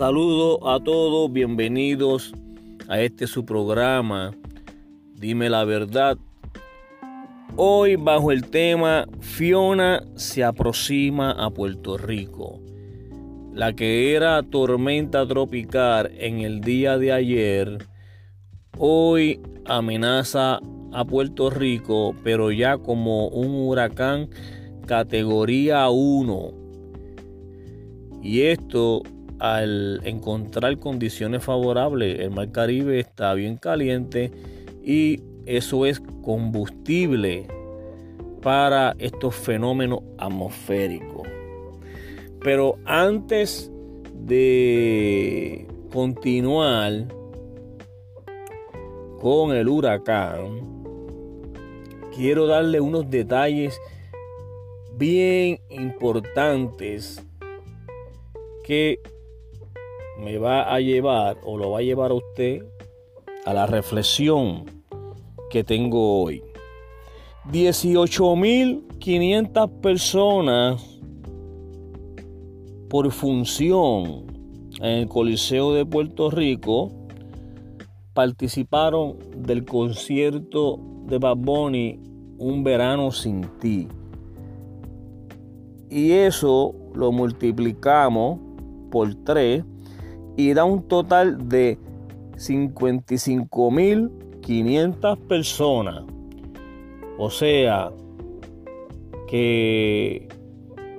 Saludos a todos, bienvenidos a este su programa. Dime la verdad. Hoy bajo el tema Fiona se aproxima a Puerto Rico. La que era tormenta tropical en el día de ayer, hoy amenaza a Puerto Rico, pero ya como un huracán categoría 1. Y esto al encontrar condiciones favorables, el mar Caribe está bien caliente y eso es combustible para estos fenómenos atmosféricos. Pero antes de continuar con el huracán, quiero darle unos detalles bien importantes que me va a llevar o lo va a llevar a usted a la reflexión que tengo hoy. 18.500 personas por función en el Coliseo de Puerto Rico participaron del concierto de Bad Un verano sin ti. Y eso lo multiplicamos por 3 y da un total de 55.500 personas. O sea, que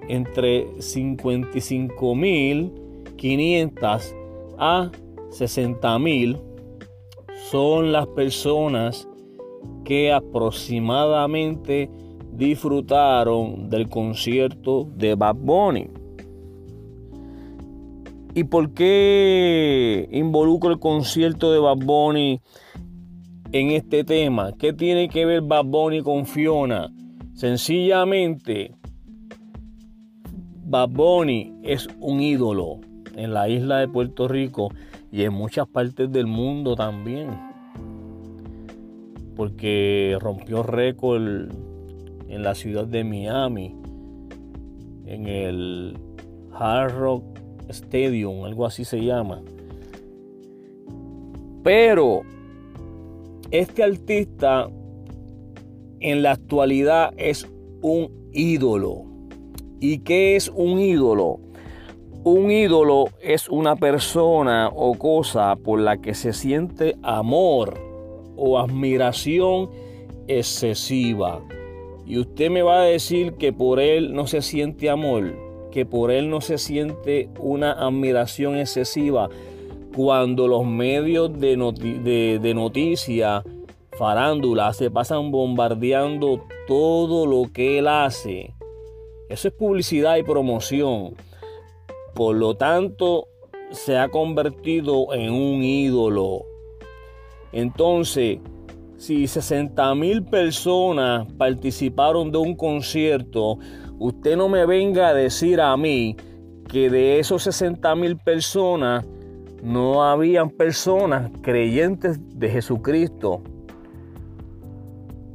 entre 55.500 a 60.000 son las personas que aproximadamente disfrutaron del concierto de Bad Bunny. ¿Y por qué involucro el concierto de Bad Bunny en este tema? ¿Qué tiene que ver Bad Bunny con Fiona? Sencillamente, Bad Bunny es un ídolo en la isla de Puerto Rico y en muchas partes del mundo también. Porque rompió récord en la ciudad de Miami, en el Hard Rock Algo así se llama. Pero este artista en la actualidad es un ídolo. ¿Y qué es un ídolo? Un ídolo es una persona o cosa por la que se siente amor o admiración excesiva. Y usted me va a decir que por él no se siente amor que por él no se siente una admiración excesiva cuando los medios de, de, noticia, farándula, se pasan bombardeando todo lo que él hace. Eso es publicidad y promoción. Por lo tanto, se ha convertido en un ídolo. Entonces, si 60 mil personas participaron de un concierto, Usted no me venga a decir a mí que de esos 60 mil personas no habían personas creyentes de Jesucristo,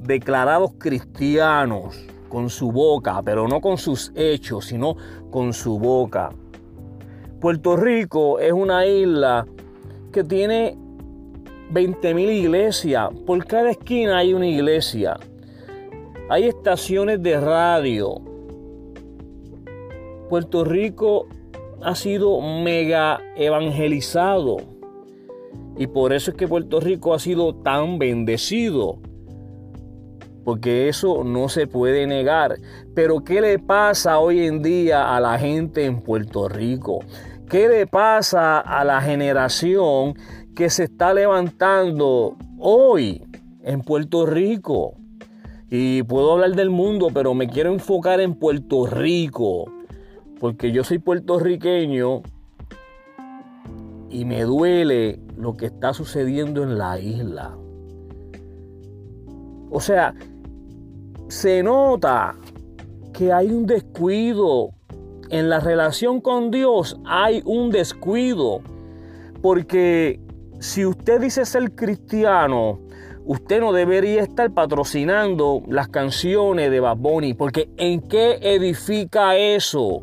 declarados cristianos con su boca, pero no con sus hechos, sino con su boca. Puerto Rico es una isla que tiene 20 mil iglesias. Por cada esquina hay una iglesia. Hay estaciones de radio. Puerto Rico ha sido mega evangelizado. Y por eso es que Puerto Rico ha sido tan bendecido. Porque eso no se puede negar. Pero ¿qué le pasa hoy en día a la gente en Puerto Rico? ¿Qué le pasa a la generación que se está levantando hoy en Puerto Rico? Y puedo hablar del mundo, pero me quiero enfocar en Puerto Rico porque yo soy puertorriqueño y me duele lo que está sucediendo en la isla. O sea, se nota que hay un descuido. En la relación con Dios hay un descuido. Porque si usted dice ser cristiano, usted no debería estar patrocinando las canciones de Bad Bunny. Porque ¿en qué edifica eso?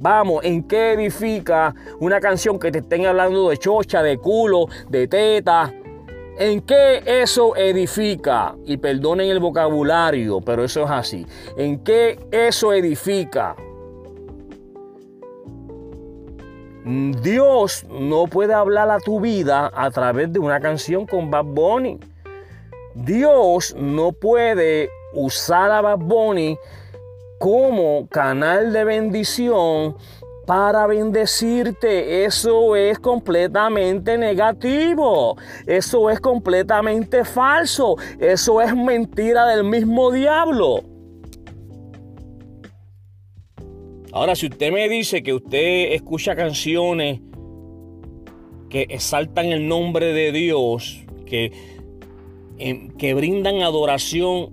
Vamos, ¿en qué edifica una canción que te estén hablando de chocha, de culo, de teta? ¿En qué eso edifica? Y perdonen el vocabulario, pero eso es así. ¿En qué eso edifica? Dios no puede hablar a tu vida a través de una canción con Bad Bunny. Dios no puede usar a Bad Bunny como canal de bendición para bendecirte. Eso es completamente negativo. Eso es completamente falso. Eso es mentira del mismo diablo. Ahora, si usted me dice que usted escucha canciones que exaltan el nombre de Dios, que, em, que brindan adoración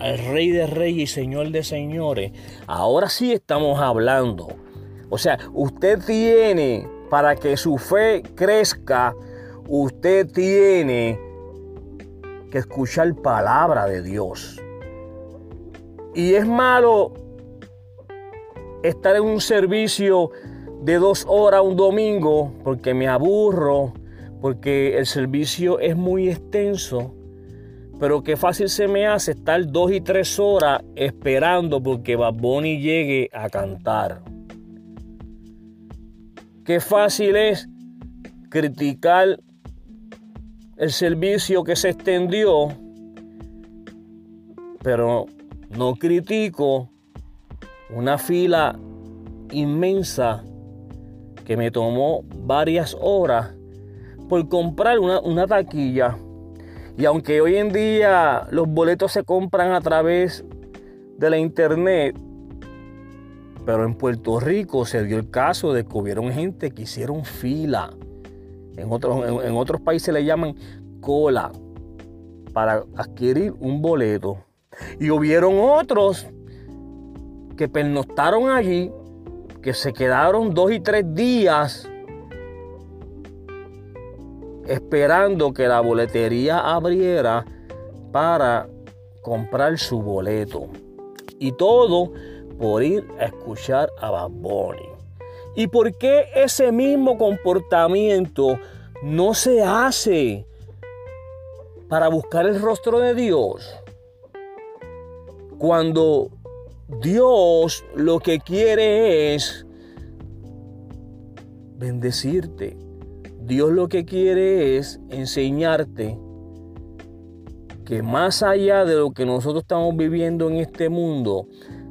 al Rey de Reyes y Señor de Señores, ahora sí estamos hablando o sea, usted tiene, para que su fe crezca, usted tiene que escuchar palabra de Dios. Y es malo estar en un servicio de dos horas un domingo porque me aburro, porque el servicio es muy extenso. Pero qué fácil se me hace estar dos y tres horas esperando porque Baboni llegue a cantar. Qué fácil es criticar el servicio que se extendió, pero no critico una fila inmensa que me tomó varias horas por comprar una, taquilla. Y aunque hoy en día los boletos se compran a través de la internet, pero en Puerto Rico se dio el caso de que hubieron gente que hicieron fila. En otros, en, otros países le llaman cola para adquirir un boleto. Y hubieron otros que pernoctaron allí, que se quedaron dos y tres días esperando que la boletería abriera para comprar su boleto. Y todo por ir a escuchar a Bad. ¿Y por qué ese mismo comportamiento no se hace para buscar el rostro de Dios? Cuando Dios lo que quiere es bendecirte. Dios lo que quiere es enseñarte que más allá de lo que nosotros estamos viviendo en este mundo,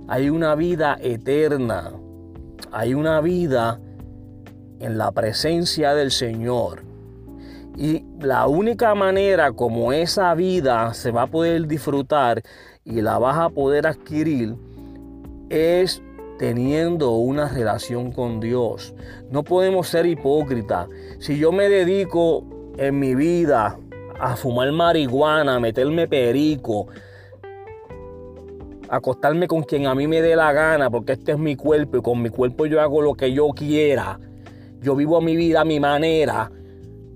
hay una vida eterna, hay una vida en la presencia del Señor. Y la única manera como esa vida se va a poder disfrutar y la vas a poder adquirir es teniendo una relación con Dios. No podemos ser hipócritas. Si yo me dedico en mi vida a fumar marihuana, a meterme perico, acostarme con quien a mí me dé la gana, porque este es mi cuerpo y con mi cuerpo yo hago lo que yo quiera. Yo vivo mi vida a mi manera.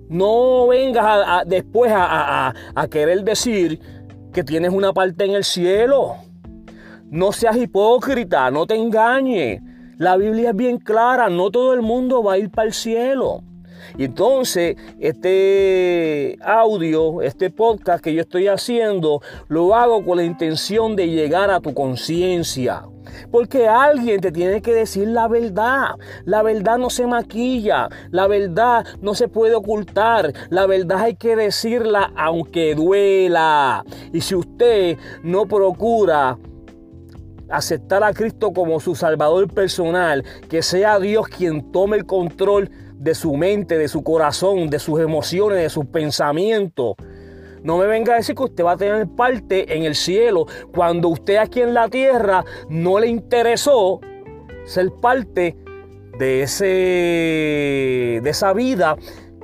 No vengas después a, a querer decir que tienes una parte en el cielo. No seas hipócrita, no te engañes. La Biblia es bien clara, no todo el mundo va a ir para el cielo. Y entonces, este audio, este podcast que yo estoy haciendo, lo hago con la intención de llegar a tu conciencia. Porque alguien te tiene que decir la verdad. La verdad no se maquilla. La verdad no se puede ocultar. La verdad hay que decirla aunque duela. Y si usted no procura aceptar a Cristo como su Salvador personal, que sea Dios quien tome el control de su mente, de su corazón, de sus emociones, de sus pensamientos. No me venga a decir que usted va a tener parte en el cielo cuando usted aquí en la tierra no le interesó ser parte de, ese, de esa vida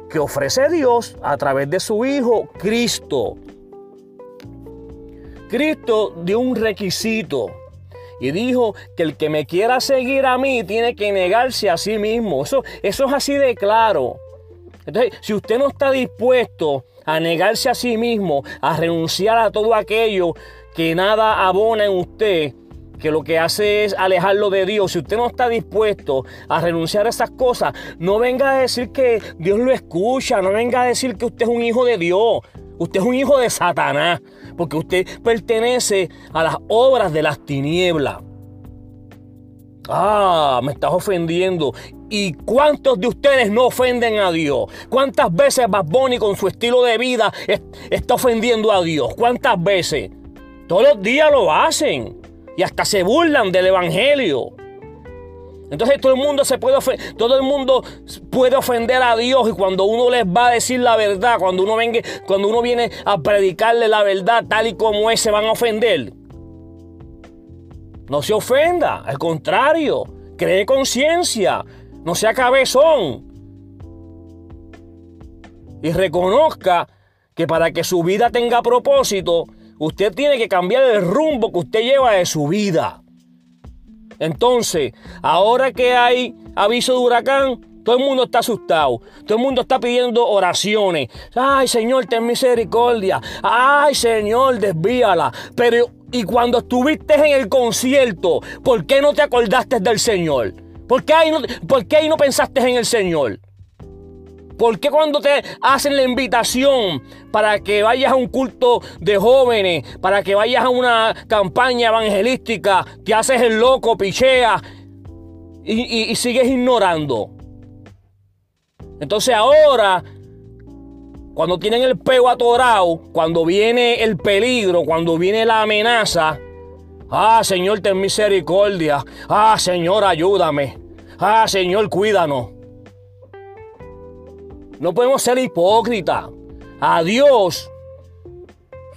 que ofrece Dios a través de su Hijo Cristo. Cristo dio un requisito y dijo que el que me quiera seguir a mí tiene que negarse a sí mismo. Eso, eso es así de claro. Entonces, si usted no está dispuesto a negarse a sí mismo, a renunciar a todo aquello que nada abona en usted, que lo que hace es alejarlo de Dios. Si usted no está dispuesto a renunciar a esas cosas, no venga a decir que Dios lo escucha, no venga a decir que usted es un hijo de Dios. Usted es un hijo de Satanás, porque usted pertenece a las obras de las tinieblas. Ah, me estás ofendiendo. ¿Y cuántos de ustedes no ofenden a Dios? ¿Cuántas veces Bad Bunny con su estilo de vida está ofendiendo a Dios? ¿Cuántas veces? Todos los días lo hacen. Y hasta se burlan del Evangelio. Entonces todo el mundo se puede todo el mundo puede ofender a Dios y cuando uno les va a decir la verdad, cuando uno venga, cuando uno viene a predicarle la verdad tal y como es, se van a ofender. No se ofenda, al contrario, cree conciencia, no sea cabezón. Y reconozca que para que su vida tenga propósito, usted tiene que cambiar el rumbo que usted lleva de su vida. Entonces, ahora que hay aviso de huracán, todo el mundo está asustado. Todo el mundo está pidiendo oraciones. Ay, Señor, ten misericordia. Ay, Señor, desvíala. Pero y cuando estuviste en el concierto, ¿por qué no te acordaste del Señor? ¿Por qué ahí no, por qué ahí no pensaste en el Señor? ¿Por qué cuando te hacen la invitación para que vayas a un culto de jóvenes, para que vayas a una campaña evangelística, te haces el loco, picheas y, y sigues ignorando? Entonces ahora cuando tienen el pego atorado, cuando viene el peligro, cuando viene la amenaza, ah, Señor, ten misericordia. Ah, Señor, ayúdame. Ah, Señor, cuídanos. No podemos ser hipócritas. A Dios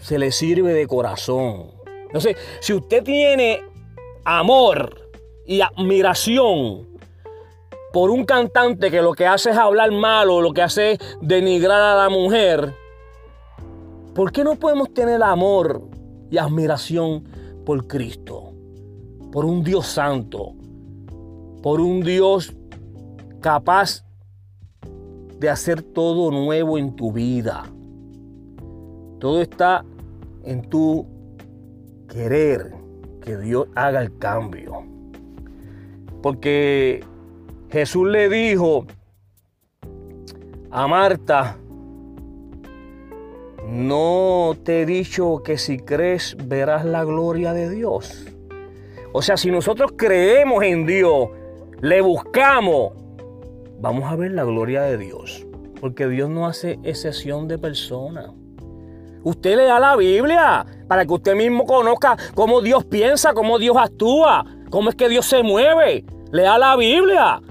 se le sirve de corazón. Entonces, si usted tiene amor y admiración por un cantante que lo que hace es hablar malo, lo que hace es denigrar a la mujer, ¿por qué no podemos tener amor y admiración por Cristo? Por un Dios santo, por un Dios capaz de hacer todo nuevo en tu vida. Todo está en tu querer que Dios haga el cambio. Porque Jesús le dijo a Marta, no te he dicho que si crees verás la gloria de Dios. O sea, si nosotros creemos en Dios, le buscamos, vamos a ver la gloria de Dios. Porque Dios no hace excepción de personas. Usted le da la Biblia para que usted mismo conozca cómo Dios piensa, cómo Dios actúa, cómo es que Dios se mueve. Lea la Biblia.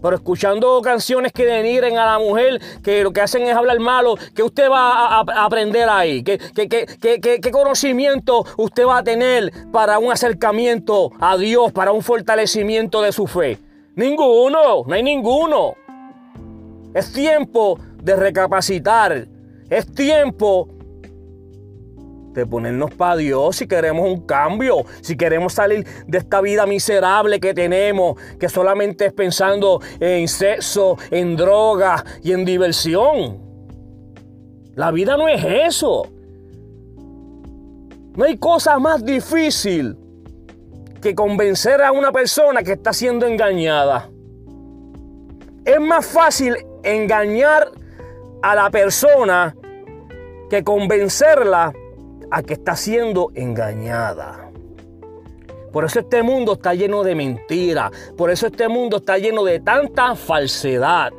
Pero escuchando canciones que denigren a la mujer, que lo que hacen es hablar malo, ¿qué usted va a, aprender ahí? ¿Qué, qué, conocimiento usted va a tener para un acercamiento a Dios, para un fortalecimiento de su fe? Ninguno, no hay ninguno. Es tiempo de recapacitar. Es tiempo de ponernos para Dios si queremos un cambio, si queremos salir de esta vida miserable que tenemos, que solamente es pensando en sexo, en droga y en diversión. La vida no es eso. No hay cosa más difícil que convencer a una persona que está siendo engañada. Es más fácil engañar a la persona que convencerla a que está siendo engañada. Por eso este mundo está lleno de mentiras. Por eso este mundo está lleno de tanta falsedad.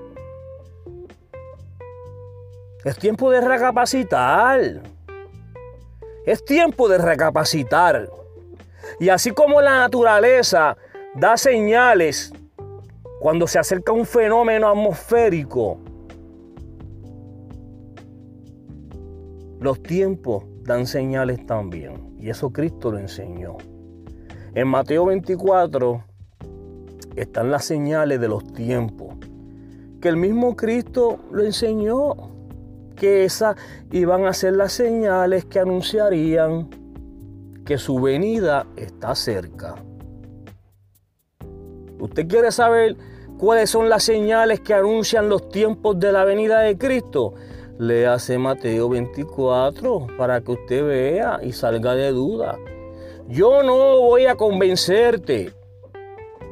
Es tiempo de recapacitar. Es tiempo de recapacitar. Y así como la naturaleza da señales cuando se acerca un fenómeno atmosférico, los tiempos dan señales también. Y eso Cristo lo enseñó. En Mateo 24 están las señales de los tiempos. Que el mismo Cristo lo enseñó. Que esas iban a ser las señales que anunciarían que su venida está cerca. ¿Usted quiere saber cuáles son las señales que anuncian los tiempos de la venida de Cristo? hace Mateo 24 para que usted vea y salga de duda. Yo no voy a convencerte.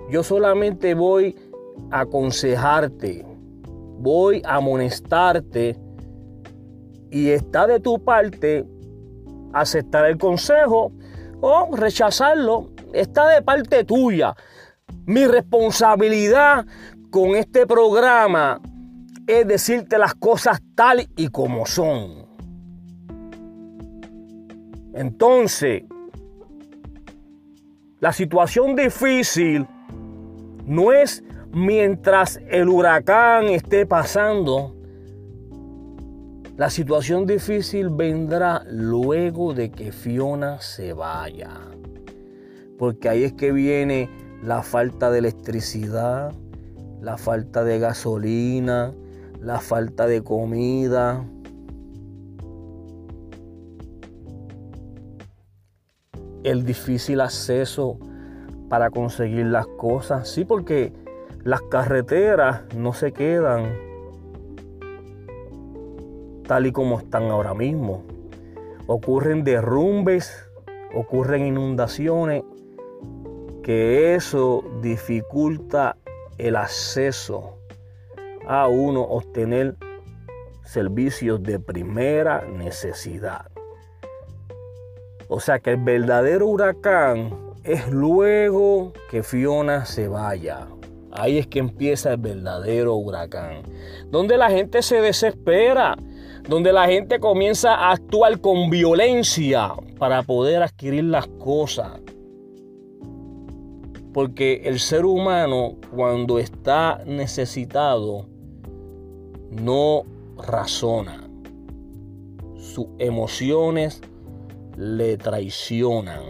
Yo solamente voy a aconsejarte. Voy a amonestarte. Y está de tu parte aceptar el consejo rechazarlo. Está de parte tuya. Mi responsabilidad con este programa es decirte las cosas tal y como son. Entonces, la situación difícil no es mientras el huracán esté pasando. La situación difícil vendrá luego de que Fiona se vaya. Porque ahí es que viene la falta de electricidad, la falta de gasolina, la falta de comida. El difícil acceso para conseguir las cosas. Sí, porque las carreteras no se quedan tal y como están ahora mismo. Ocurren derrumbes, ocurren inundaciones, que eso dificulta el acceso a uno obtener servicios de primera necesidad. O sea que el verdadero huracán es luego que Fiona se vaya. Ahí es que empieza el verdadero huracán. Donde la gente se desespera. Donde la gente comienza a actuar con violencia para poder adquirir las cosas. Porque el ser humano cuando está necesitado no razona. Sus emociones le traicionan.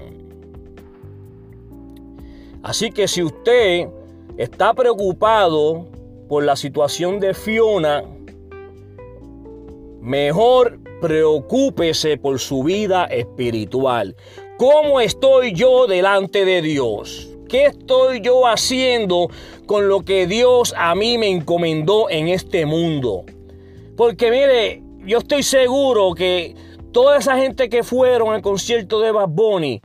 Así que si usted está preocupado por la situación de Fiona, mejor preocúpese por su vida espiritual. ¿Cómo estoy yo delante de Dios? ¿Qué estoy yo haciendo con lo que Dios a mí me encomendó en este mundo? Porque mire, yo estoy seguro que toda esa gente que fueron al concierto de Bad Bunny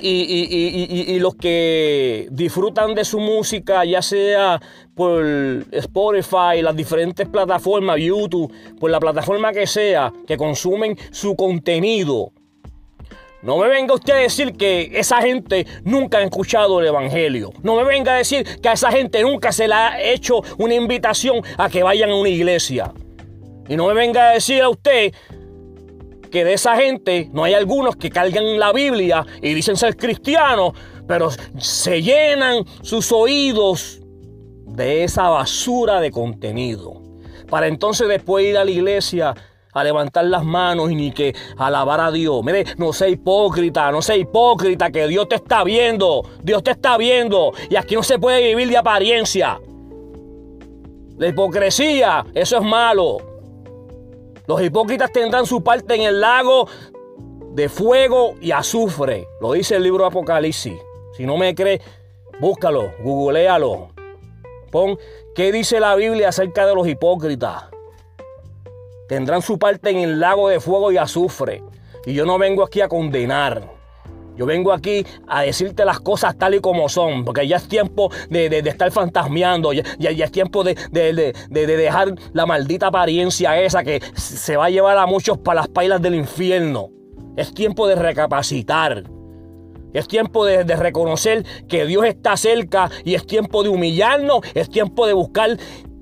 y, los que disfrutan de su música, ya sea por Spotify, las diferentes plataformas, YouTube, por la plataforma que sea, que consumen su contenido, no me venga usted a decir que esa gente nunca ha escuchado el Evangelio. No me venga a decir que a esa gente nunca se le ha hecho una invitación a que vayan a una iglesia. Y no me venga a decir a usted que de esa gente no hay algunos que cargan la Biblia y dicen ser cristianos, pero se llenan sus oídos de esa basura de contenido. Para entonces después ir a la iglesia a levantar las manos y ni que alabar a Dios. Mire, no sea hipócrita, no sea hipócrita, que Dios te está viendo. Dios te está viendo. Y aquí no se puede vivir de apariencia. La hipocresía, eso es malo. Los hipócritas tendrán su parte en el lago de fuego y azufre. Lo dice el libro de Apocalipsis. Si no me cree, búscalo, googlealo. Qué dice la Biblia acerca de los hipócritas tendrán su parte en el lago de fuego y azufre. Y yo no vengo aquí a condenar. Yo vengo aquí a decirte las cosas tal y como son, porque ya es tiempo de, estar fantasmeando, ya, ya, es tiempo de, de, dejar la maldita apariencia esa que se va a llevar a muchos para las pailas del infierno. Es tiempo de recapacitar. Es tiempo de, reconocer que Dios está cerca y es tiempo de humillarnos, es tiempo de buscar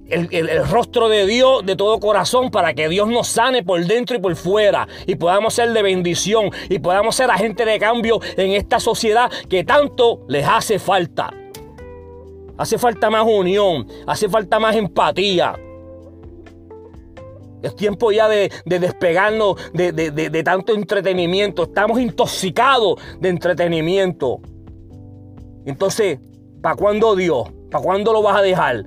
el, rostro de Dios de todo corazón para que Dios nos sane por dentro y por fuera y podamos ser de bendición y podamos ser agente de cambio en esta sociedad que tanto les hace falta. Hace falta más unión, hace falta más empatía. Es tiempo ya de, despegarnos de, tanto entretenimiento. Estamos intoxicados de entretenimiento. Entonces, ¿para cuándo Dios? ¿Para cuándo lo vas a dejar?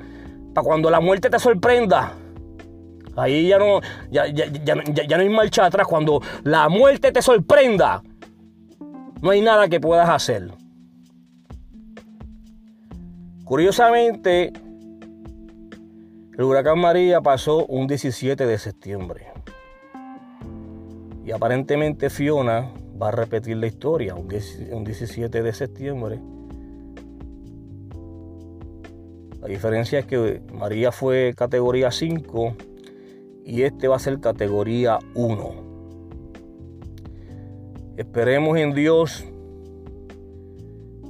para cuando la muerte te sorprenda. Ahí ya no, ya, no hay marcha atrás. Cuando la muerte te sorprenda, no hay nada que puedas hacer. Curiosamente, el huracán María pasó un 17 de septiembre. Y aparentemente Fiona va a repetir la historia un 17 de septiembre. La diferencia es que María fue categoría 5 y este va a ser categoría 1. Esperemos en Dios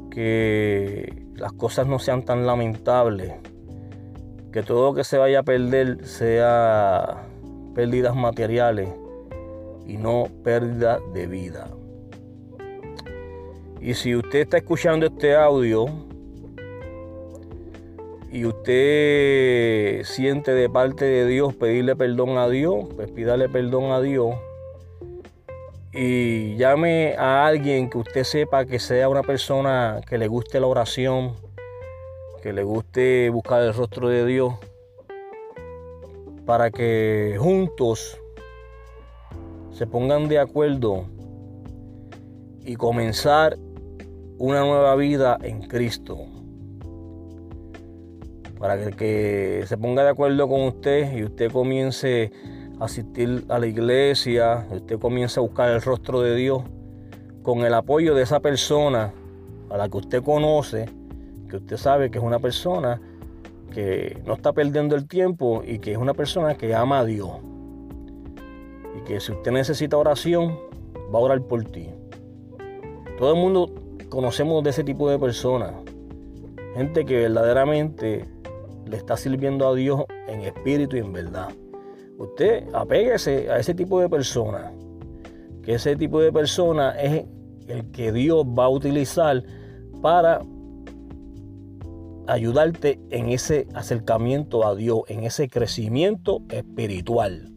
que las cosas no sean tan lamentables, que todo lo que se vaya a perder sea pérdidas materiales y no pérdida de vida. Y si usted está escuchando este audio, y usted siente de parte de Dios pedirle perdón a Dios, pues pídale perdón a Dios y llame a alguien que usted sepa que sea una persona que le guste la oración, que le guste buscar el rostro de Dios, para que juntos se pongan de acuerdo y comenzar una nueva vida en Cristo. Para que, se ponga de acuerdo con usted y usted comience a asistir a la iglesia, usted comience a buscar el rostro de Dios con el apoyo de esa persona a la que usted conoce, que usted sabe que es una persona que no está perdiendo el tiempo y que es una persona que ama a Dios. Y que si usted necesita oración, va a orar por ti. Todo el mundo conocemos de ese tipo de personas. Gente que verdaderamente le está sirviendo a Dios en espíritu y en verdad. Usted apéguese a ese tipo de personas, que ese tipo de personas es el que Dios va a utilizar para ayudarte en ese acercamiento a Dios, en ese crecimiento espiritual.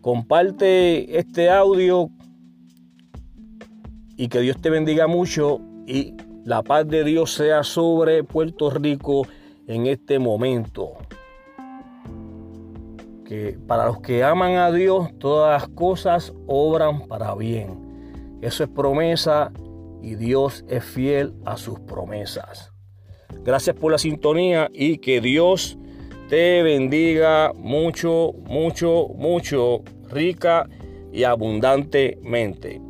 Comparte este audio y que Dios te bendiga mucho y la paz de Dios sea sobre Puerto Rico en este momento. Que para los que aman a Dios, todas las cosas obran para bien. Eso es promesa y Dios es fiel a sus promesas. Gracias por la sintonía y que Dios te bendiga mucho, mucho, mucho, rica y abundantemente.